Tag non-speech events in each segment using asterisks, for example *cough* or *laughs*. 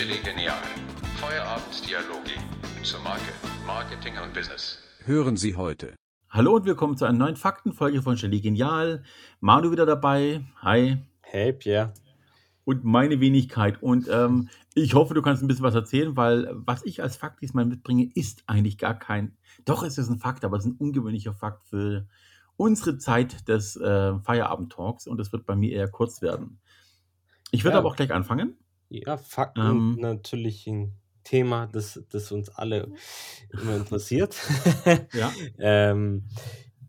Chili Genial. Feierabenddialoge zur Marke, Marketing und Business. Hören Sie heute. Hallo und willkommen zu einer neuen Faktenfolge von Chili Genial. Manu wieder dabei. Hi. Hey Pierre. Und meine Wenigkeit. Und ähm, ich hoffe, du kannst ein bisschen was erzählen, weil was ich als Fakt diesmal mitbringe, ist eigentlich gar kein. Doch, es ist ein Fakt, aber es ist ein ungewöhnlicher Fakt für unsere Zeit des äh, Feierabend-Talks und es wird bei mir eher kurz werden. Ich würde Ja, aber auch gleich anfangen. Ja, Fakten Ähm, natürlich ein Thema, das, das uns alle immer interessiert. *laughs* ja. ähm,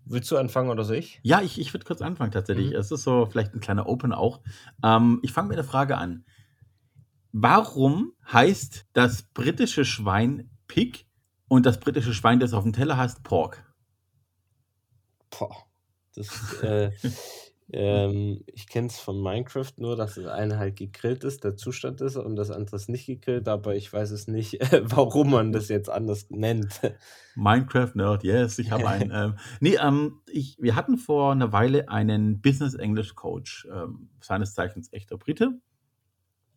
willst du anfangen oder soll ich? Ja, ich, ich würde kurz anfangen tatsächlich. Mhm. Es ist so vielleicht ein kleiner Open auch. Ähm, ich fange mit der Frage an. Warum heißt das britische Schwein Pig und das britische Schwein, das auf dem Teller heißt Pork? Boah, das, äh, *laughs* ähm, ich kenne es von Minecraft nur, dass das eine halt gegrillt ist, der Zustand ist, und das andere ist nicht gegrillt, aber ich weiß es nicht, *laughs* warum man das jetzt anders nennt. Minecraft Nerd, yes, ich habe einen. *laughs* Ähm, nee, ähm, ich, wir hatten vor einer Weile einen Business English Coach, ähm, seines Zeichens echter Brite,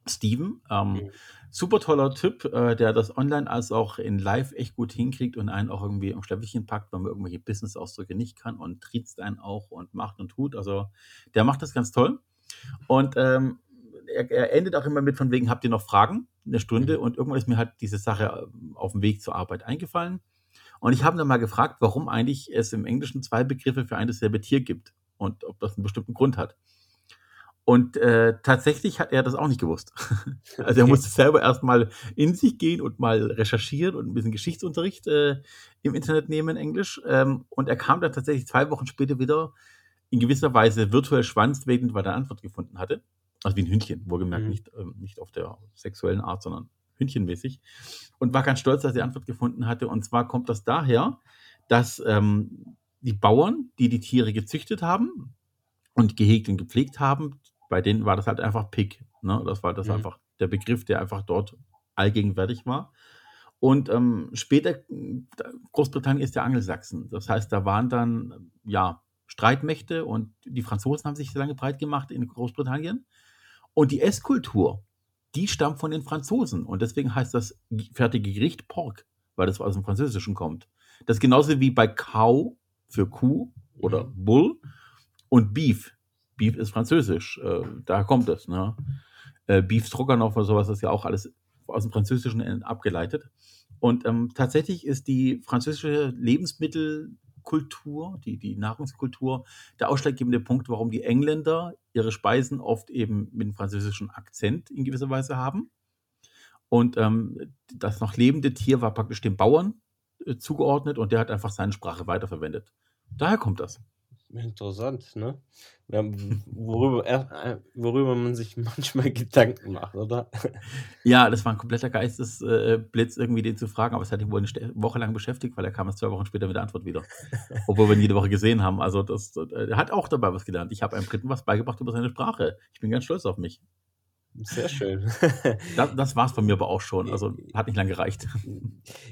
Steven. Ähm, Mhm. super toller Typ, äh, der das online als auch in live echt gut hinkriegt und einen auch irgendwie im Schleppchen packt, wenn man irgendwelche Business-Ausdrücke nicht kann und triezt einen auch und macht und tut. Also der macht das ganz toll. Und ähm, er, er endet auch immer mit von wegen, habt ihr noch Fragen? Eine Stunde. Mhm. Und irgendwann ist mir halt diese Sache ähm, auf dem Weg zur Arbeit eingefallen. Und ich habe dann mal gefragt, warum eigentlich es im Englischen zwei Begriffe für ein dasselbe Tier gibt und ob das einen bestimmten Grund hat. Und äh, tatsächlich hat er das auch nicht gewusst. *laughs* also er Okay. musste selber erstmal in sich gehen und mal recherchieren und ein bisschen Geschichtsunterricht äh, im Internet nehmen, Englisch. Ähm, und er kam dann tatsächlich zwei Wochen später wieder in gewisser Weise virtuell schwanzwedend, weil er Antwort gefunden hatte. Also wie ein Hündchen, wohlgemerkt, Mhm. nicht, ähm, nicht auf der sexuellen Art, sondern hündchenmäßig. Und war ganz stolz, dass er die Antwort gefunden hatte. Und zwar kommt das daher, dass ähm, die Bauern, die die Tiere gezüchtet haben und gehegt und gepflegt haben, bei denen war das halt einfach Pig. Ne? Das war das Mhm. einfach der Begriff, der einfach dort allgegenwärtig war. Und ähm, später, Großbritannien ist ja Angelsachsen. Das heißt, da waren dann ja Streitmächte und die Franzosen haben sich sehr lange breit gemacht in Großbritannien. Und die Esskultur, die stammt von den Franzosen. Und deswegen heißt das fertige Gericht Pork, weil das aus dem Französischen kommt. Das ist genauso wie bei Cow für Kuh oder Mhm. Bull und Beef. Beef ist französisch, äh, da kommt es. Ne? Äh, Beef Stroganoff oder sowas ist ja auch alles aus dem Französischen en- abgeleitet. Und ähm, tatsächlich ist die französische Lebensmittelkultur, die, die Nahrungskultur, der ausschlaggebende Punkt, warum die Engländer ihre Speisen oft eben mit einem französischen Akzent in gewisser Weise haben. Und ähm, das noch lebende Tier war praktisch dem Bauern äh, zugeordnet und der hat einfach seine Sprache weiterverwendet. Daher kommt das. Interessant, ne? Worüber, er- äh, worüber man sich *laughs* manchmal Gedanken macht, oder? Ja, das war ein kompletter Geistesblitz, irgendwie den zu fragen, aber es hat ihn wohl eine Woche lang beschäftigt, weil er kam erst zwei Wochen später mit der Antwort wieder. *laughs* Obwohl wir ihn jede Woche gesehen haben. Also das, äh, er hat auch dabei was gelernt. Ich habe einem Briten was beigebracht über seine Sprache. Ich bin ganz stolz auf mich. Sehr schön. Das, das war es bei mir aber auch schon. Also *laughs* hat nicht lange gereicht.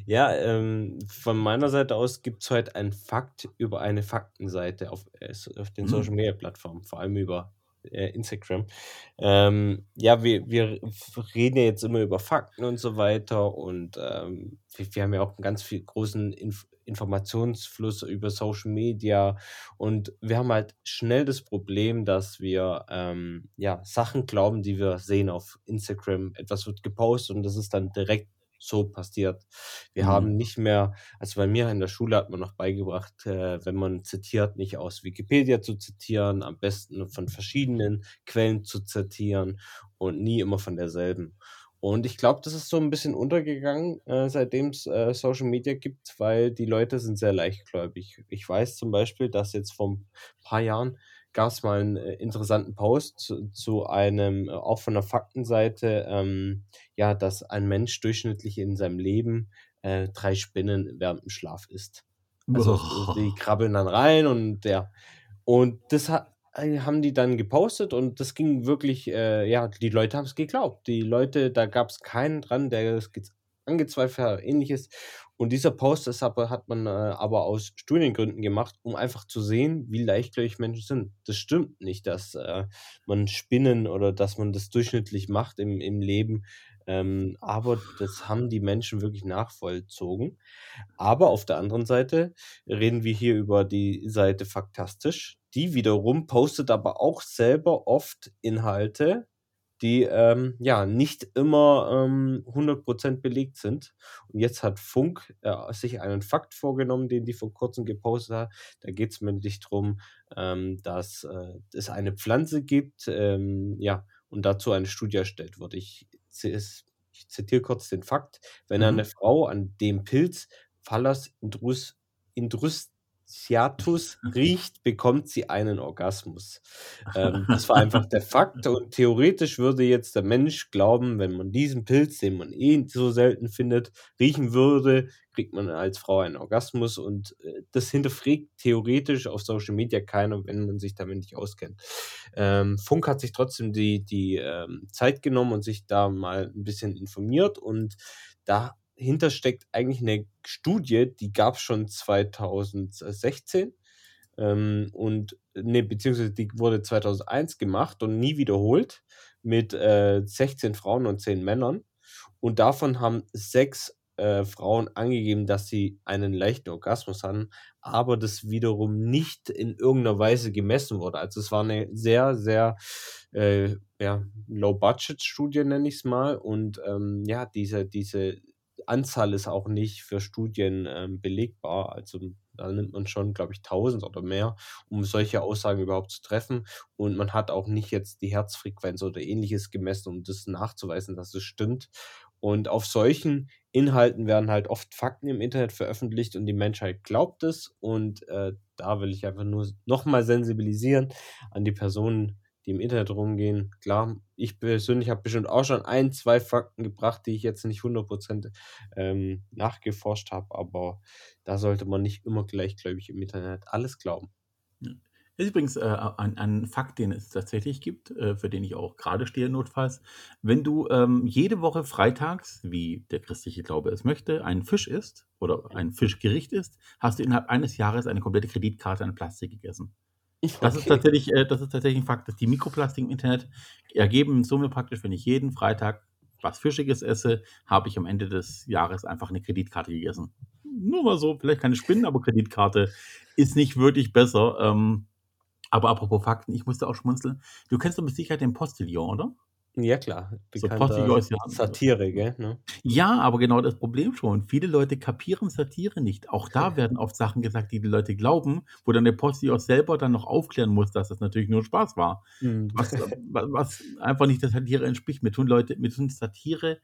Ja, ähm, von meiner Seite aus gibt es heute einen Fakt über eine Faktenseite auf, äh, auf den Mhm. Social Media Plattformen, vor allem über äh, Instagram. Ähm, ja, wir, wir reden ja jetzt immer über Fakten und so weiter und ähm, wir, wir haben ja auch einen ganz viel großen Inf Informationsfluss über Social Media und wir haben halt schnell das Problem, dass wir ähm, ja Sachen glauben, die wir sehen auf Instagram. Etwas wird gepostet und das ist dann direkt so passiert. Wir Mhm. haben nicht mehr, also bei mir in der Schule hat man noch beigebracht, äh, wenn man zitiert, nicht aus Wikipedia zu zitieren, am besten von verschiedenen Quellen zu zitieren und nie immer von derselben. Und ich glaube, das ist so ein bisschen untergegangen, äh, seitdem es äh, Social Media gibt, weil die Leute sind sehr leichtgläubig. Ich weiß zum Beispiel, dass jetzt vor ein paar Jahren gab es mal einen äh, interessanten Post zu, zu einem, äh, auch von der Faktenseite, ähm, ja, dass ein Mensch durchschnittlich in seinem Leben äh, drei Spinnen während dem Schlaf isst. Also die krabbeln dann rein und ja. Und das hat, äh, haben die dann gepostet und das ging wirklich, äh, ja, die Leute haben es geglaubt. Die Leute, da gab es keinen dran, der es angezweifelt oder ähnliches. Und dieser Post hat man äh, aber aus Studiengründen gemacht, um einfach zu sehen, wie leichtgläubig Menschen sind. Das stimmt nicht, dass äh, man Spinnen oder dass man das durchschnittlich macht im, im Leben. Ähm, aber das haben die Menschen wirklich nachvollzogen. Aber auf der anderen Seite reden wir hier über die Seite Faktastisch. Die wiederum postet aber auch selber oft Inhalte, die ähm, ja nicht immer ähm, 100% belegt sind. Und jetzt hat Funk äh, sich einen Fakt vorgenommen, den die vor kurzem gepostet hat. Da geht es nämlich darum, ähm, dass äh, es eine Pflanze gibt, ähm, ja, und dazu eine Studie erstellt wurde. Ich, ich zitiere kurz den Fakt. Wenn Mhm. eine Frau an dem Pilz Phallus intrus, Indrustiatus riecht, bekommt sie einen Orgasmus. *laughs* Ähm, das war einfach der Fakt und theoretisch würde jetzt der Mensch glauben, wenn man diesen Pilz, den man eh so selten findet, riechen würde, kriegt man als Frau einen Orgasmus und äh, das hinterfragt theoretisch auf Social Media keiner, wenn man sich damit nicht auskennt. Ähm, Funk hat sich trotzdem die, die ähm, Zeit genommen und sich da mal ein bisschen informiert und dahinter steckt eigentlich eine Studie, die gab es schon 2016 ähm, und ne, beziehungsweise die wurde 2001 gemacht und nie wiederholt mit äh, 16 Frauen und 10 Männern und davon haben sechs äh, Frauen angegeben, dass sie einen leichten Orgasmus hatten, aber das wiederum nicht in irgendeiner Weise gemessen wurde. Also es war eine sehr, sehr äh, ja, Low-Budget-Studie, nenne ich es mal. Und ähm, ja, diese, diese Anzahl ist auch nicht für Studien ähm, belegbar. Also da nimmt man schon, glaube ich, 1000 oder mehr, um solche Aussagen überhaupt zu treffen. Und man hat auch nicht jetzt die Herzfrequenz oder ähnliches gemessen, um das nachzuweisen, dass es stimmt. Und auf solchen Inhalten werden halt oft Fakten im Internet veröffentlicht und die Menschheit glaubt es. Und äh, da will ich einfach nur nochmal sensibilisieren an die Personen, die im Internet rumgehen. Klar, ich persönlich habe bestimmt auch schon ein, zwei Fakten gebracht, die ich jetzt nicht 100% ähm, nachgeforscht habe, aber da sollte man nicht immer gleichgläubig im Internet alles glauben. Ist übrigens äh, ein, ein Fakt, den es tatsächlich gibt, äh, für den ich auch gerade stehe notfalls. Wenn du ähm, jede Woche freitags, wie der christliche Glaube es möchte, einen Fisch isst oder ein Fischgericht isst, hast du innerhalb eines Jahres eine komplette Kreditkarte an Plastik gegessen. Das ist Okay. tatsächlich, äh, das ist tatsächlich ein Fakt, dass die Mikroplastik im Internet ergeben in Summe praktisch, wenn ich jeden Freitag was Fischiges esse, habe ich am Ende des Jahres einfach eine Kreditkarte gegessen. Nur mal so, vielleicht keine Spinnen, aber Kreditkarte ist nicht wirklich besser. Ähm, aber apropos Fakten, ich musste auch schmunzeln. Du kennst doch mit Sicherheit den Postillon, oder? Ja, klar. So Bekannter ja. Satire, gell? Ne? Ja, aber genau das Problem schon. Viele Leute kapieren Satire nicht. Auch da werden oft Sachen gesagt, die die Leute glauben, wo dann der Postillon selber dann noch aufklären muss, dass das natürlich nur Spaß war. Hm. Was, was, einfach nicht der Satire entspricht. Mir tun Leute, mir tun Satire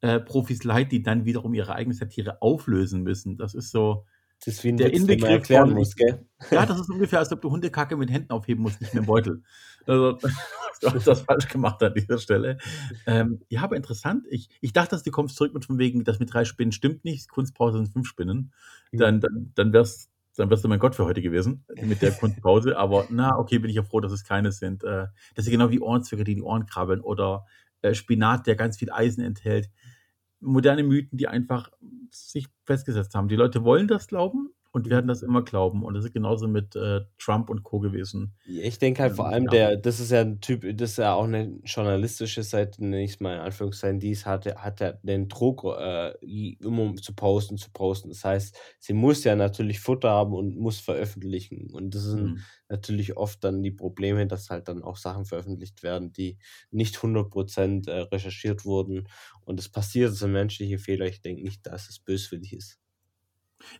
äh, leid, die dann wiederum ihre eigene Satire auflösen müssen. Das ist so. Das ist wie ein Der Witz, Inbegriff erklären von- muss, gell? Ja, das ist ungefähr, als ob du Hundekacke mit Händen aufheben musst, nicht mit dem Beutel. Also, *laughs* du hast das falsch gemacht an dieser Stelle. Ähm, ja, aber interessant. Ich, ich dachte, dass du kommst zurück mit von wegen, das mit drei Spinnen stimmt nicht, Kunstpause sind fünf Spinnen. Dann, dann, dann wär's, dann wärst du mein Gott für heute gewesen mit der Kunstpause. Aber na, okay, bin ich ja froh, dass es keine sind. Äh, das sind genau wie Ohrenzwicke, die in die Ohren krabbeln oder äh, Spinat, der ganz viel Eisen enthält. Moderne Mythen, die einfach sich festgesetzt haben. Die Leute wollen das glauben und werden das immer glauben. Und das ist genauso mit äh, Trump und Co. gewesen. Ja, Ich denke halt vor Ähm, allem, ja. der, das ist ja ein Typ, das ist ja auch eine journalistische Seite, nenne ich es mal in Anführungszeichen, die es hatte, hat er den Druck, äh, immer zu posten, zu posten. Das heißt, sie muss ja natürlich Futter haben und muss veröffentlichen. Und das sind Mhm. natürlich oft dann die Probleme, dass halt dann auch Sachen veröffentlicht werden, die nicht 100% äh, recherchiert wurden. Und es passiert, das sind menschliche Fehler. Ich denke nicht, dass es böswillig ist.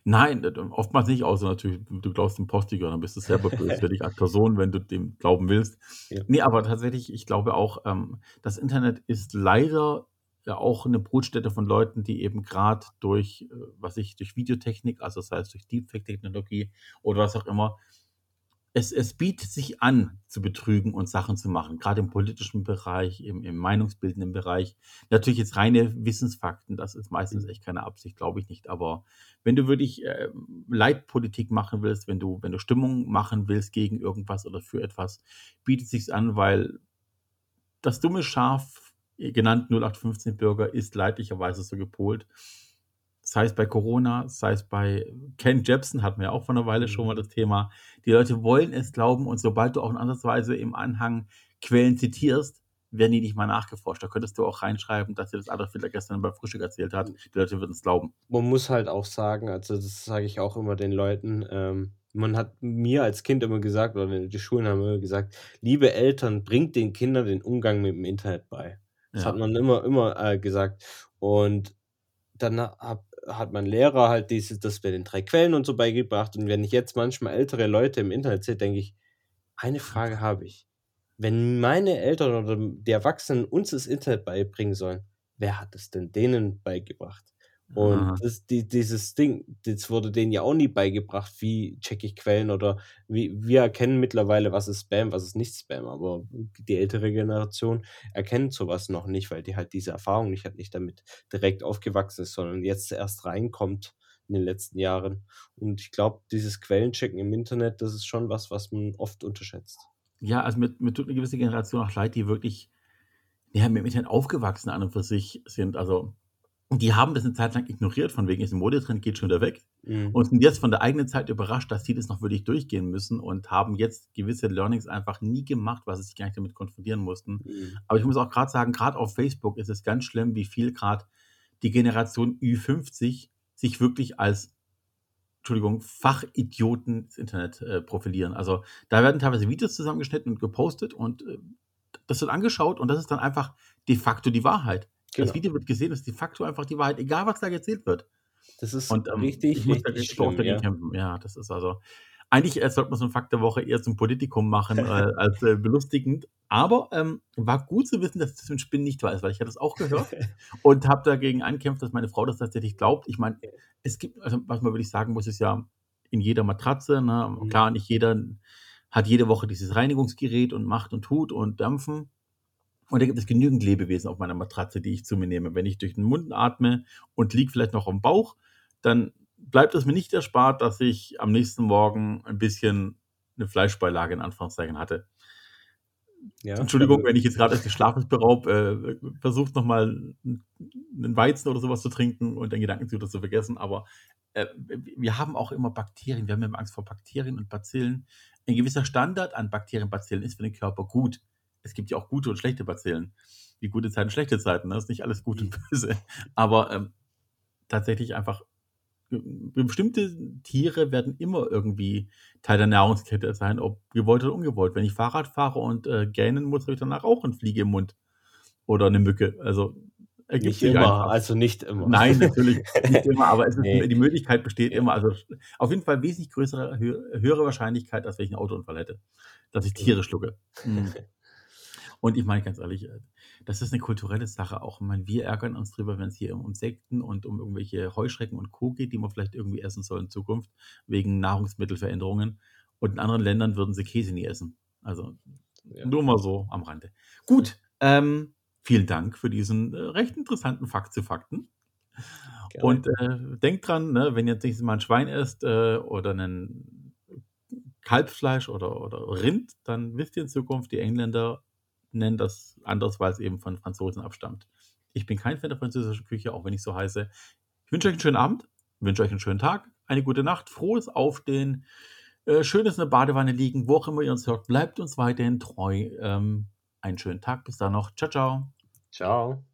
Nein, oftmals nicht, außer natürlich, du glaubst dem Postiger, dann bist du selber *laughs* böswillig als Person, wenn du dem glauben willst. Ja. Nee, aber tatsächlich, ich glaube auch, ähm, das Internet ist leider ja auch eine Brutstätte von Leuten, die eben gerade durch, äh, was ich, durch Videotechnik, also sei es durch Deepfake-Technologie oder was auch immer, es, es bietet sich an, zu betrügen und Sachen zu machen, gerade im politischen Bereich, im, im meinungsbildenden Bereich. Natürlich jetzt reine Wissensfakten, das ist meistens echt keine Absicht, glaube ich nicht. Aber wenn du wirklich äh, Leitpolitik machen willst, wenn du, wenn du Stimmung machen willst gegen irgendwas oder für etwas, bietet sich's an, weil das dumme Schaf, genannt 0815 Bürger, ist leidlicherweise so gepolt. Sei es bei Corona, sei es bei Ken Jebsen, hatten wir auch vor einer Weile schon mal das Thema. Die Leute wollen es glauben und sobald du auch in Ansatzweise im Anhang Quellen zitierst, werden die nicht mal nachgeforscht. Da könntest du auch reinschreiben, dass dir das Adolf Hitler gestern beim Frühstück erzählt hat. Die Leute würden es glauben. Man muss halt auch sagen, also das sage ich auch immer den Leuten, ähm, man hat mir als Kind immer gesagt, oder die Schulen haben immer gesagt, liebe Eltern, bringt den Kindern den Umgang mit dem Internet bei. Das Ja. hat man immer, immer äh, gesagt. Und dann hab, hat mein Lehrer halt dieses, das mit den drei Quellen und so beigebracht. Und wenn ich jetzt manchmal ältere Leute im Internet sehe, denke ich, eine Frage habe ich. Wenn meine Eltern oder die Erwachsenen uns das Internet beibringen sollen, wer hat es denn denen beigebracht? Und das, die, dieses Ding, das wurde denen ja auch nie beigebracht, wie checke ich Quellen oder wie wir erkennen mittlerweile, was ist Spam, was ist nicht Spam. Aber die ältere Generation erkennt sowas noch nicht, weil die halt diese Erfahrung nicht hat, nicht damit direkt aufgewachsen ist, sondern jetzt erst reinkommt in den letzten Jahren. Und ich glaube, dieses Quellenchecken im Internet, das ist schon was, was man oft unterschätzt. Ja, also mir, mir tut eine gewisse Generation auch leid, die wirklich ja, mit dem Internet aufgewachsen an und für sich sind. Also die haben das eine Zeit lang ignoriert, von wegen ist ein Modetrend, geht schon wieder weg. Mhm. Und sind jetzt von der eigenen Zeit überrascht, dass sie das noch wirklich durchgehen müssen und haben jetzt gewisse Learnings einfach nie gemacht, weil sie sich gar nicht damit konfrontieren mussten. Mhm. Aber ich muss auch gerade sagen, gerade auf Facebook ist es ganz schlimm, wie viel gerade die Generation Ü50 sich wirklich als, Entschuldigung, Fachidioten ins Internet äh, profilieren. Also da werden teilweise Videos zusammengeschnitten und gepostet und äh, das wird angeschaut und das ist dann einfach de facto die Wahrheit. Genau. Das Video wird gesehen, das ist de facto einfach die Wahrheit, egal was da erzählt wird. Das ist Und ähm, richtig, ich muss da richtig auch schlimm, ja. kämpfen. Ja, das ist also. Eigentlich äh, sollte man so ein Fakt der Woche eher zum Politikum machen *laughs* äh, als äh, belustigend. Aber ähm, war gut zu wissen, dass das mit Spinnen nicht weiß, weil ich hatte das auch gehört *laughs* und habe dagegen ankämpft, dass meine Frau das tatsächlich glaubt. Ich meine, es gibt, also was man wirklich sagen muss, ist ja in jeder Matratze, ne? Mhm. klar, nicht jeder hat jede Woche dieses Reinigungsgerät und macht und tut und dampfen. Und da gibt es genügend Lebewesen auf meiner Matratze, die ich zu mir nehme. Wenn ich durch den Mund atme und liege vielleicht noch am Bauch, dann bleibt es mir nicht erspart, dass ich am nächsten Morgen ein bisschen eine Fleischbeilage in Anführungszeichen hatte. Ja, Entschuldigung, also- wenn ich jetzt gerade des Schlafes beraub, äh, versucht nochmal einen Weizen oder sowas zu trinken und den Gedanken zu zu vergessen. Aber äh, wir haben auch immer Bakterien. Wir haben immer Angst vor Bakterien und Bazillen. Ein gewisser Standard an Bakterien und Bazillen ist für den Körper gut. Es gibt ja auch gute und schlechte Bazillen. Wie gute Zeiten, schlechte Zeiten. Das ist nicht alles gut und böse. Aber ähm, tatsächlich einfach äh, bestimmte Tiere werden immer irgendwie Teil der Nahrungskette sein, ob gewollt oder ungewollt. Wenn ich Fahrrad fahre und äh, gähnen muss, habe ich danach auch eine Fliege im Mund oder eine Mücke. Also ergibt Nicht immer, einfach. also nicht immer. Nein, natürlich nicht immer, aber ist, *laughs* Nee. die Möglichkeit besteht immer. Also auf jeden Fall wesentlich größere, hö höhere Wahrscheinlichkeit, als wenn ich einen Autounfall hätte, dass ich Tiere schlucke. Mhm. Und ich meine ganz ehrlich, äh, das ist eine kulturelle Sache auch. Ich meine, wir ärgern uns drüber, wenn es hier um Insekten und um irgendwelche Heuschrecken und Co. geht, die man vielleicht irgendwie essen soll in Zukunft, wegen Nahrungsmittelveränderungen. Und in anderen Ländern würden sie Käse nie essen. Also Ja. nur mal so am Rande. Gut, ähm, vielen Dank für diesen äh, recht interessanten Fakt zu Fakten. Gerne. Und äh, denkt dran, ne, wenn ihr jetzt nächstes Mal ein Schwein esst äh, oder einen Kalbsfleisch oder, oder Rind, dann wisst ihr in Zukunft, die Engländer nennen das anders, weil es eben von Franzosen abstammt. Ich bin kein Fan der französischen Küche, auch wenn ich so heiße. Ich wünsche euch einen schönen Abend, wünsche euch einen schönen Tag, eine gute Nacht, frohes Aufstehen, äh, schönes in der Badewanne liegen, wo auch immer ihr uns hört. Bleibt uns weiterhin treu. Ähm, einen schönen Tag, bis dann noch. Ciao, ciao. Ciao.